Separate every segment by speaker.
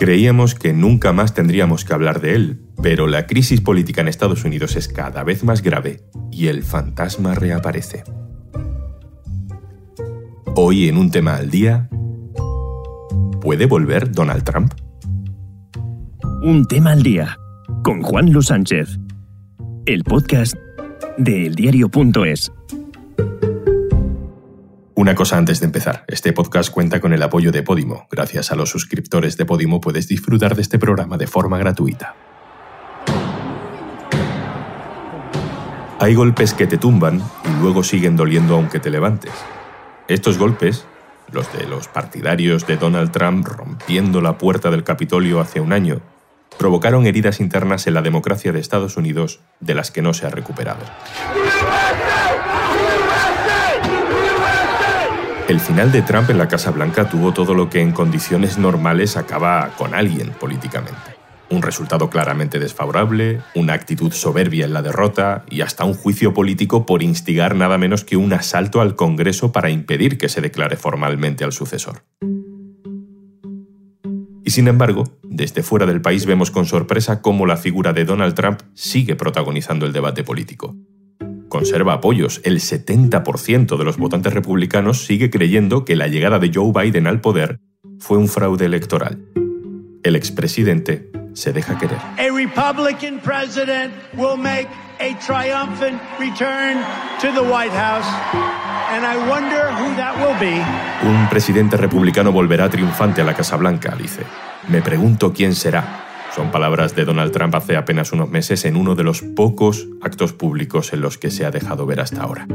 Speaker 1: Creíamos que nunca más tendríamos que hablar de él, pero la crisis política en Estados Unidos es cada vez más grave y el fantasma reaparece. Hoy en un tema al día, ¿puede volver Donald Trump?
Speaker 2: Un tema al día con Juan Luis Sánchez, el podcast de eldiario.es.
Speaker 1: Una cosa antes de empezar, este podcast cuenta con el apoyo de Podimo. Gracias a los suscriptores de Podimo puedes disfrutar de este programa de forma gratuita. Hay golpes que te tumban y luego siguen doliendo aunque te levantes. Estos golpes, los de los partidarios de Donald Trump rompiendo la puerta del Capitolio hace un año, provocaron heridas internas en la democracia de Estados Unidos de las que no se ha recuperado. El final de Trump en la Casa Blanca tuvo todo lo que en condiciones normales acaba con alguien políticamente. Un resultado claramente desfavorable, una actitud soberbia en la derrota y hasta un juicio político por instigar nada menos que un asalto al Congreso para impedir que se declare formalmente al sucesor. Y sin embargo, desde fuera del país vemos con sorpresa cómo la figura de Donald Trump sigue protagonizando el debate político conserva apoyos. El 70% de los votantes republicanos sigue creyendo que la llegada de Joe Biden al poder fue un fraude electoral. El expresidente se deja querer. Un presidente republicano volverá triunfante a la Casa Blanca, dice. Me pregunto quién será. Son palabras de Donald Trump hace apenas unos meses en uno de los pocos actos públicos en los que se ha dejado ver hasta ahora.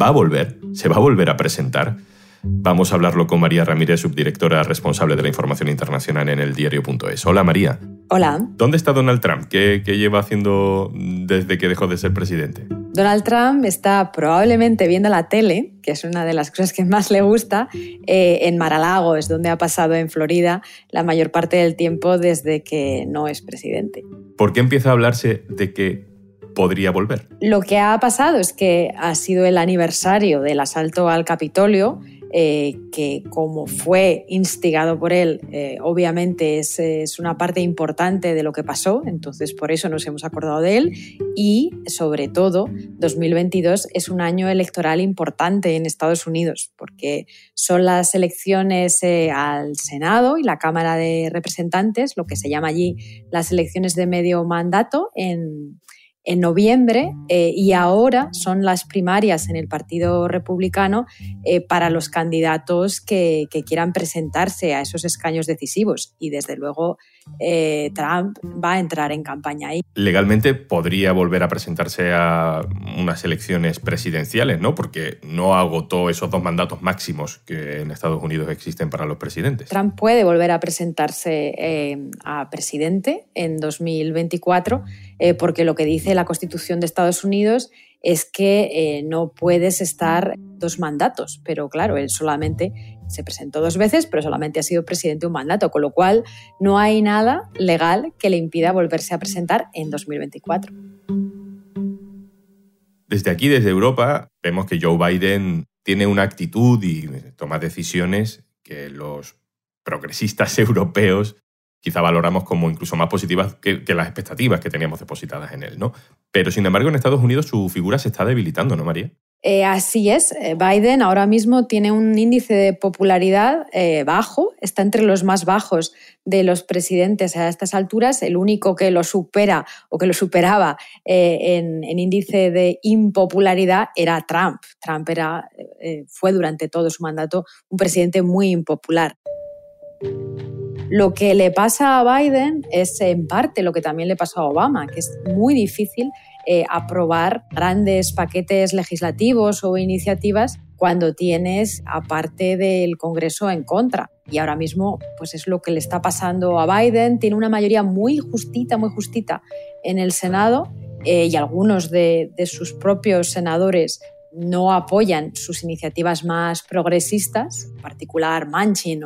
Speaker 1: ¿Va a volver? ¿Se va a volver a presentar? Vamos a hablarlo con María Ramírez, subdirectora responsable de la información internacional en el diario.es. Hola María.
Speaker 3: Hola.
Speaker 1: ¿Dónde está Donald Trump? ¿Qué, lleva haciendo desde que dejó de ser presidente?
Speaker 3: Donald Trump está probablemente viendo la tele, que es una de las cosas que más le gusta, eh, en Mar-a-Lago, es donde ha pasado en Florida la mayor parte del tiempo desde que no es presidente.
Speaker 1: ¿Por qué empieza a hablarse de que podría volver?
Speaker 3: Lo que ha pasado es que ha sido el aniversario del asalto al Capitolio eh, que como fue instigado por él, eh, obviamente es, es, una parte importante de lo que pasó, entonces por eso nos hemos acordado de él. Y sobre todo 2022 es un año electoral importante en Estados Unidos porque son las elecciones eh, al Senado y la Cámara de Representantes, lo que se llama allí las elecciones de medio mandato en en noviembre eh, y ahora son las primarias en el Partido Republicano eh, para los candidatos que, quieran presentarse a esos escaños decisivos. Y desde luego eh, Trump va a entrar en campaña ahí.
Speaker 1: Legalmente podría volver a presentarse a unas elecciones presidenciales, ¿no? Porque no agotó esos dos mandatos máximos que en Estados Unidos existen para los presidentes.
Speaker 3: Trump puede volver a presentarse a presidente en 2024 porque lo que dice la Constitución de Estados Unidos es que eh, no puedes estar dos mandatos, pero claro, él solamente se presentó dos veces, pero solamente ha sido presidente un mandato, con lo cual no hay nada legal que le impida volverse a presentar en 2024.
Speaker 1: Desde aquí, desde Europa, vemos que Joe Biden tiene una actitud y toma decisiones que los progresistas europeos quizá valoramos como incluso más positivas que, las expectativas que teníamos depositadas en él, ¿no? Pero sin embargo en Estados Unidos su figura se está debilitando, ¿no, María?
Speaker 3: Eh, así es, eh, Biden ahora mismo tiene un índice de popularidad eh, bajo, está entre los más bajos de los presidentes a estas alturas, el único que lo supera o que lo superaba en, en, índice de impopularidad era Trump. Trump era, fue durante todo su mandato un presidente muy impopular. Lo que le pasa a Biden es en parte lo que también le pasó a Obama, que es muy difícil eh, aprobar grandes paquetes legislativos o iniciativas cuando tienes aparte del Congreso en contra. Y ahora mismo, pues es lo que le está pasando a Biden. Tiene una mayoría muy justita, muy justita en el Senado eh, y algunos de, de sus propios senadores no apoyan sus iniciativas más progresistas, en particular Manchin,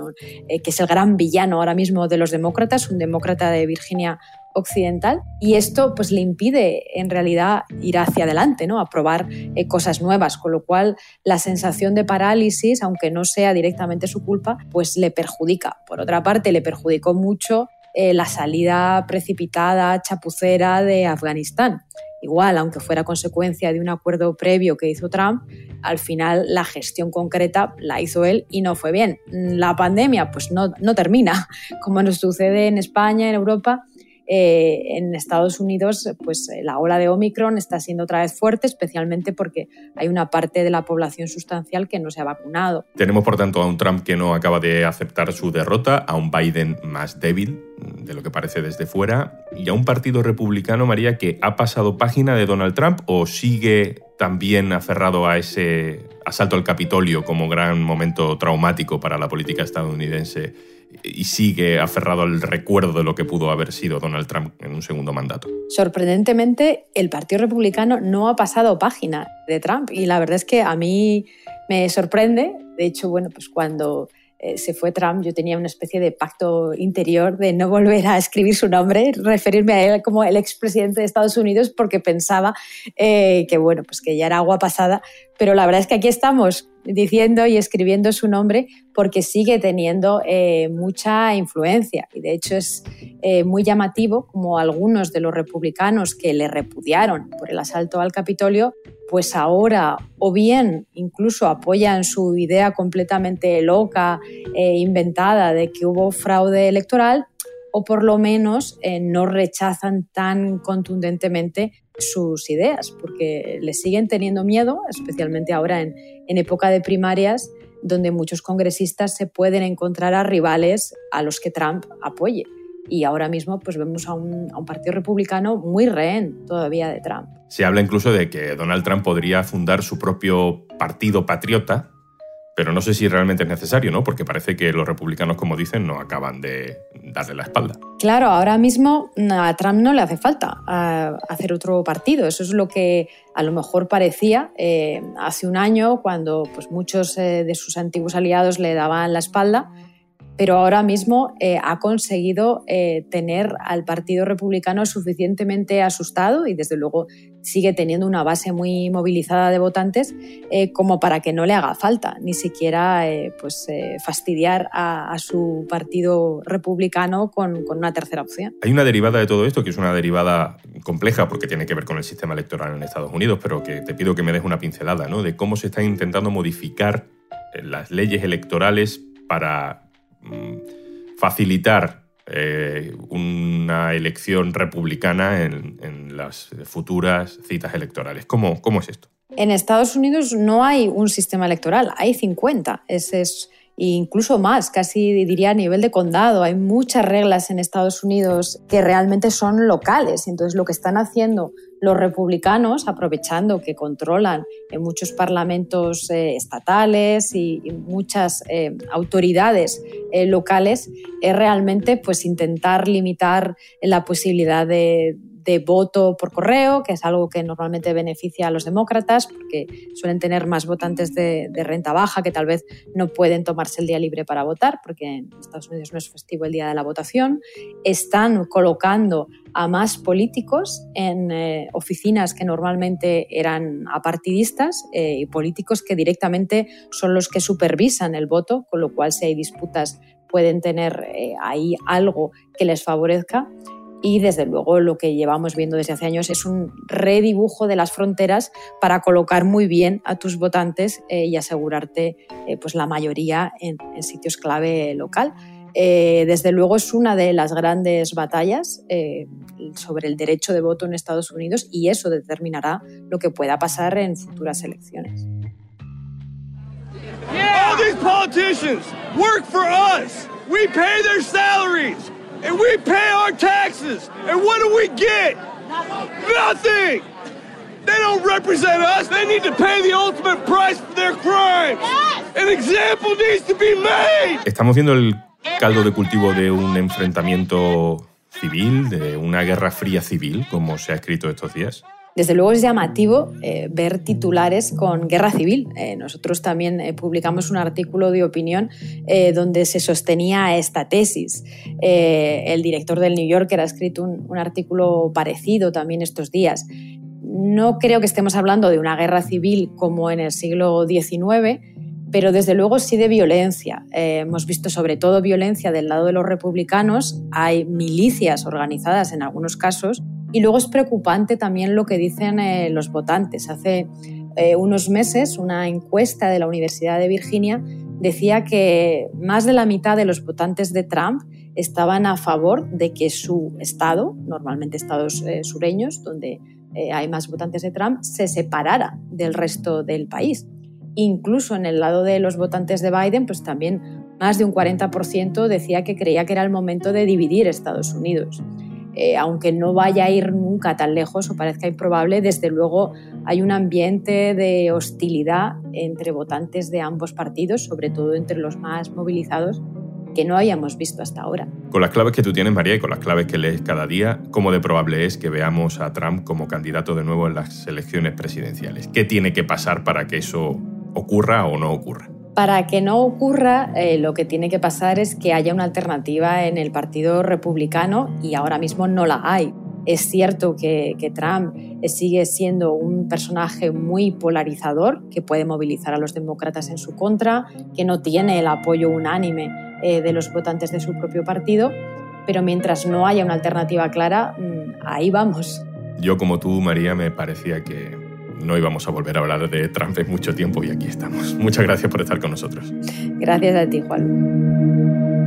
Speaker 3: eh, que es el gran villano ahora mismo de los demócratas, un demócrata de Virginia Occidental, y esto pues le impide en realidad ir hacia adelante, ¿no? aprobar eh, cosas nuevas, con lo cual la sensación de parálisis, aunque no sea directamente su culpa, pues le perjudica. Por otra parte, le perjudicó mucho eh, la salida precipitada, chapucera de Afganistán. Igual, aunque fuera consecuencia de un acuerdo previo que hizo Trump, al final la gestión concreta la hizo él y no fue bien. La pandemia pues no, no termina, como nos sucede en España, en Europa, eh, en Estados Unidos, pues eh, la ola de Omicron está siendo otra vez fuerte, especialmente porque hay una parte de la población sustancial que no se ha vacunado.
Speaker 1: Tenemos, por tanto, a un Trump que no acaba de aceptar su derrota, a un Biden más débil, de lo que parece desde fuera, y a un partido republicano, María, que ha pasado página de Donald Trump o sigue también aferrado a ese asalto al Capitolio como gran momento traumático para la política estadounidense y sigue aferrado al recuerdo de lo que pudo haber sido Donald Trump en un segundo mandato.
Speaker 3: Sorprendentemente, el Partido Republicano no ha pasado página de Trump y la verdad es que a mí me sorprende. De hecho, bueno, pues cuando eh, se fue Trump, yo tenía una especie de pacto interior de no volver a escribir su nombre, referirme a él como el expresidente de Estados Unidos, porque pensaba eh, que, bueno, pues que ya era agua pasada. Pero la verdad es que aquí estamos diciendo y escribiendo su nombre porque sigue teniendo eh, mucha influencia. Y de hecho es muy llamativo como algunos de los republicanos que le repudiaron por el asalto al Capitolio pues ahora o bien incluso apoyan su idea completamente loca e inventada de que hubo fraude electoral, o por lo menos eh, no rechazan tan contundentemente sus ideas, porque le siguen teniendo miedo, especialmente ahora en, época de primarias, donde muchos congresistas se pueden encontrar a rivales a los que Trump apoye y ahora mismo pues vemos a un, partido republicano muy rehén todavía de Trump.
Speaker 1: Se habla incluso de que Donald Trump podría fundar su propio partido patriota, pero no sé si realmente es necesario, ¿no? Porque parece que los republicanos, como dicen, no acaban de darle la espalda.
Speaker 3: Claro, ahora mismo a Trump no le hace falta hacer otro partido. Eso es lo que a lo mejor parecía eh, hace un año, cuando pues, muchos eh, de sus antiguos aliados le daban la espalda pero ahora mismo eh, ha conseguido eh, tener al Partido Republicano suficientemente asustado y desde luego sigue teniendo una base muy movilizada de votantes eh, como para que no le haga falta ni siquiera pues, fastidiar a, su Partido Republicano con, con, una tercera opción.
Speaker 1: Hay una derivada de todo esto que es una derivada compleja porque tiene que ver con el sistema electoral en Estados Unidos, pero que te pido que me des una pincelada ¿no? de cómo se están intentando modificar las leyes electorales para facilitar eh, una elección republicana en, las futuras citas electorales. ¿Cómo, ¿Cómo, es esto?
Speaker 3: En Estados Unidos no hay un sistema electoral, hay 50. Ese es incluso más, casi diría a nivel de condado. Hay muchas reglas en Estados Unidos que realmente son locales. Entonces, lo que están haciendo los republicanos, aprovechando que controlan en muchos parlamentos eh, estatales y, muchas eh, autoridades eh, locales, es realmente pues, intentar limitar la posibilidad de de voto por correo, que es algo que normalmente beneficia a los demócratas, porque suelen tener más votantes de, renta baja que tal vez no pueden tomarse el día libre para votar, porque en Estados Unidos no es festivo el día de la votación. Están colocando a más políticos en eh, oficinas que normalmente eran apartidistas eh, y políticos que directamente son los que supervisan el voto, con lo cual si hay disputas pueden tener eh, ahí algo que les favorezca y desde luego lo que llevamos viendo desde hace años es un redibujo de las fronteras para colocar muy bien a tus votantes eh, y asegurarte eh, pues la mayoría en, sitios clave local. Eh, desde luego es una de las grandes batallas sobre el derecho de voto en Estados Unidos y eso determinará lo que pueda pasar en futuras elecciones. All these politicians work for us. We pay their salaries and we pay our taxes. And what do we get? Nothing. They don't represent us. They need to pay the ultimate price for their crimes. An example needs to be made. Estamos viendo el caldo de cultivo de un enfrentamiento civil, de una guerra fría civil, como se ha escrito estos días. Desde luego es llamativo eh, ver titulares con guerra civil. Eh, nosotros también eh, publicamos un artículo de opinión donde se sostenía esta tesis. el director del New Yorker ha escrito un, artículo parecido también estos días. No creo que estemos hablando de una guerra civil como en el siglo XIX, pero desde luego sí de violencia. Hemos visto sobre todo violencia del lado de los republicanos, hay milicias organizadas en algunos casos y luego es preocupante también lo que dicen eh, los votantes. Hace eh, unos meses una encuesta de la Universidad de Virginia decía que más de la mitad de los votantes de Trump estaban a favor de que su estado, normalmente estados sureños, donde hay más votantes de Trump, se separara del resto del país. Incluso en el lado de los votantes de Biden, pues también más de un 40% decía que creía que era el momento de dividir Estados Unidos. Eh, aunque no vaya a ir nunca tan lejos o parezca improbable, desde luego hay un ambiente de hostilidad entre votantes de ambos partidos, sobre todo entre los más movilizados, que no habíamos visto hasta ahora.
Speaker 1: Con las claves que tú tienes, María, y con las claves que lees cada día, ¿cómo de probable es que veamos a Trump como candidato de nuevo en las elecciones presidenciales? ¿Qué tiene que pasar para que eso ocurra o no ocurra.
Speaker 3: Para que no ocurra, eh, lo que tiene que pasar es que haya una alternativa en el Partido Republicano y ahora mismo no la hay. Es cierto que, Trump sigue siendo un personaje muy polarizador, que puede movilizar a los demócratas en su contra, que no tiene el apoyo unánime eh, de los votantes de su propio partido, pero mientras no haya una alternativa clara, mm, ahí vamos.
Speaker 1: Yo como tú, María, me parecía que no íbamos a volver a hablar de Trump en mucho tiempo y aquí estamos. Muchas gracias por estar con nosotros.
Speaker 3: Gracias a ti, Juan.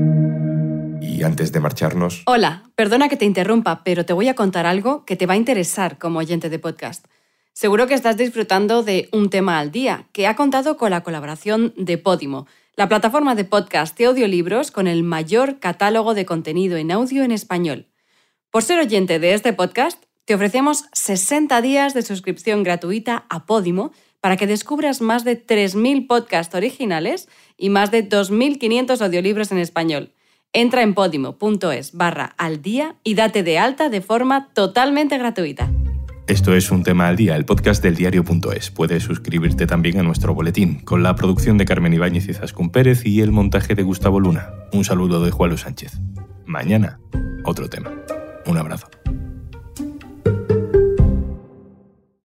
Speaker 1: Y antes de marcharnos...
Speaker 4: Hola, perdona que te interrumpa, pero te voy a contar algo que te va a interesar como oyente de podcast. Seguro que estás disfrutando de Un tema al día, que ha contado con la colaboración de Podimo, la plataforma de podcast de audiolibros con el mayor catálogo de contenido en audio en español. Por ser oyente de este podcast, te ofrecemos 60 días de suscripción gratuita a Podimo para que descubras más de 3.000 podcasts originales y más de 2.500 audiolibros en español. Entra en podimo.es barra al día y date de alta de forma totalmente gratuita.
Speaker 1: Esto es Un Tema al Día, el podcast del diario.es. Puedes suscribirte también a nuestro boletín, con la producción de Carmen Ibáñez y Zascún Pérez y el montaje de Gustavo Luna. Un saludo de Juan Luis Sánchez. Mañana, otro tema. Un abrazo.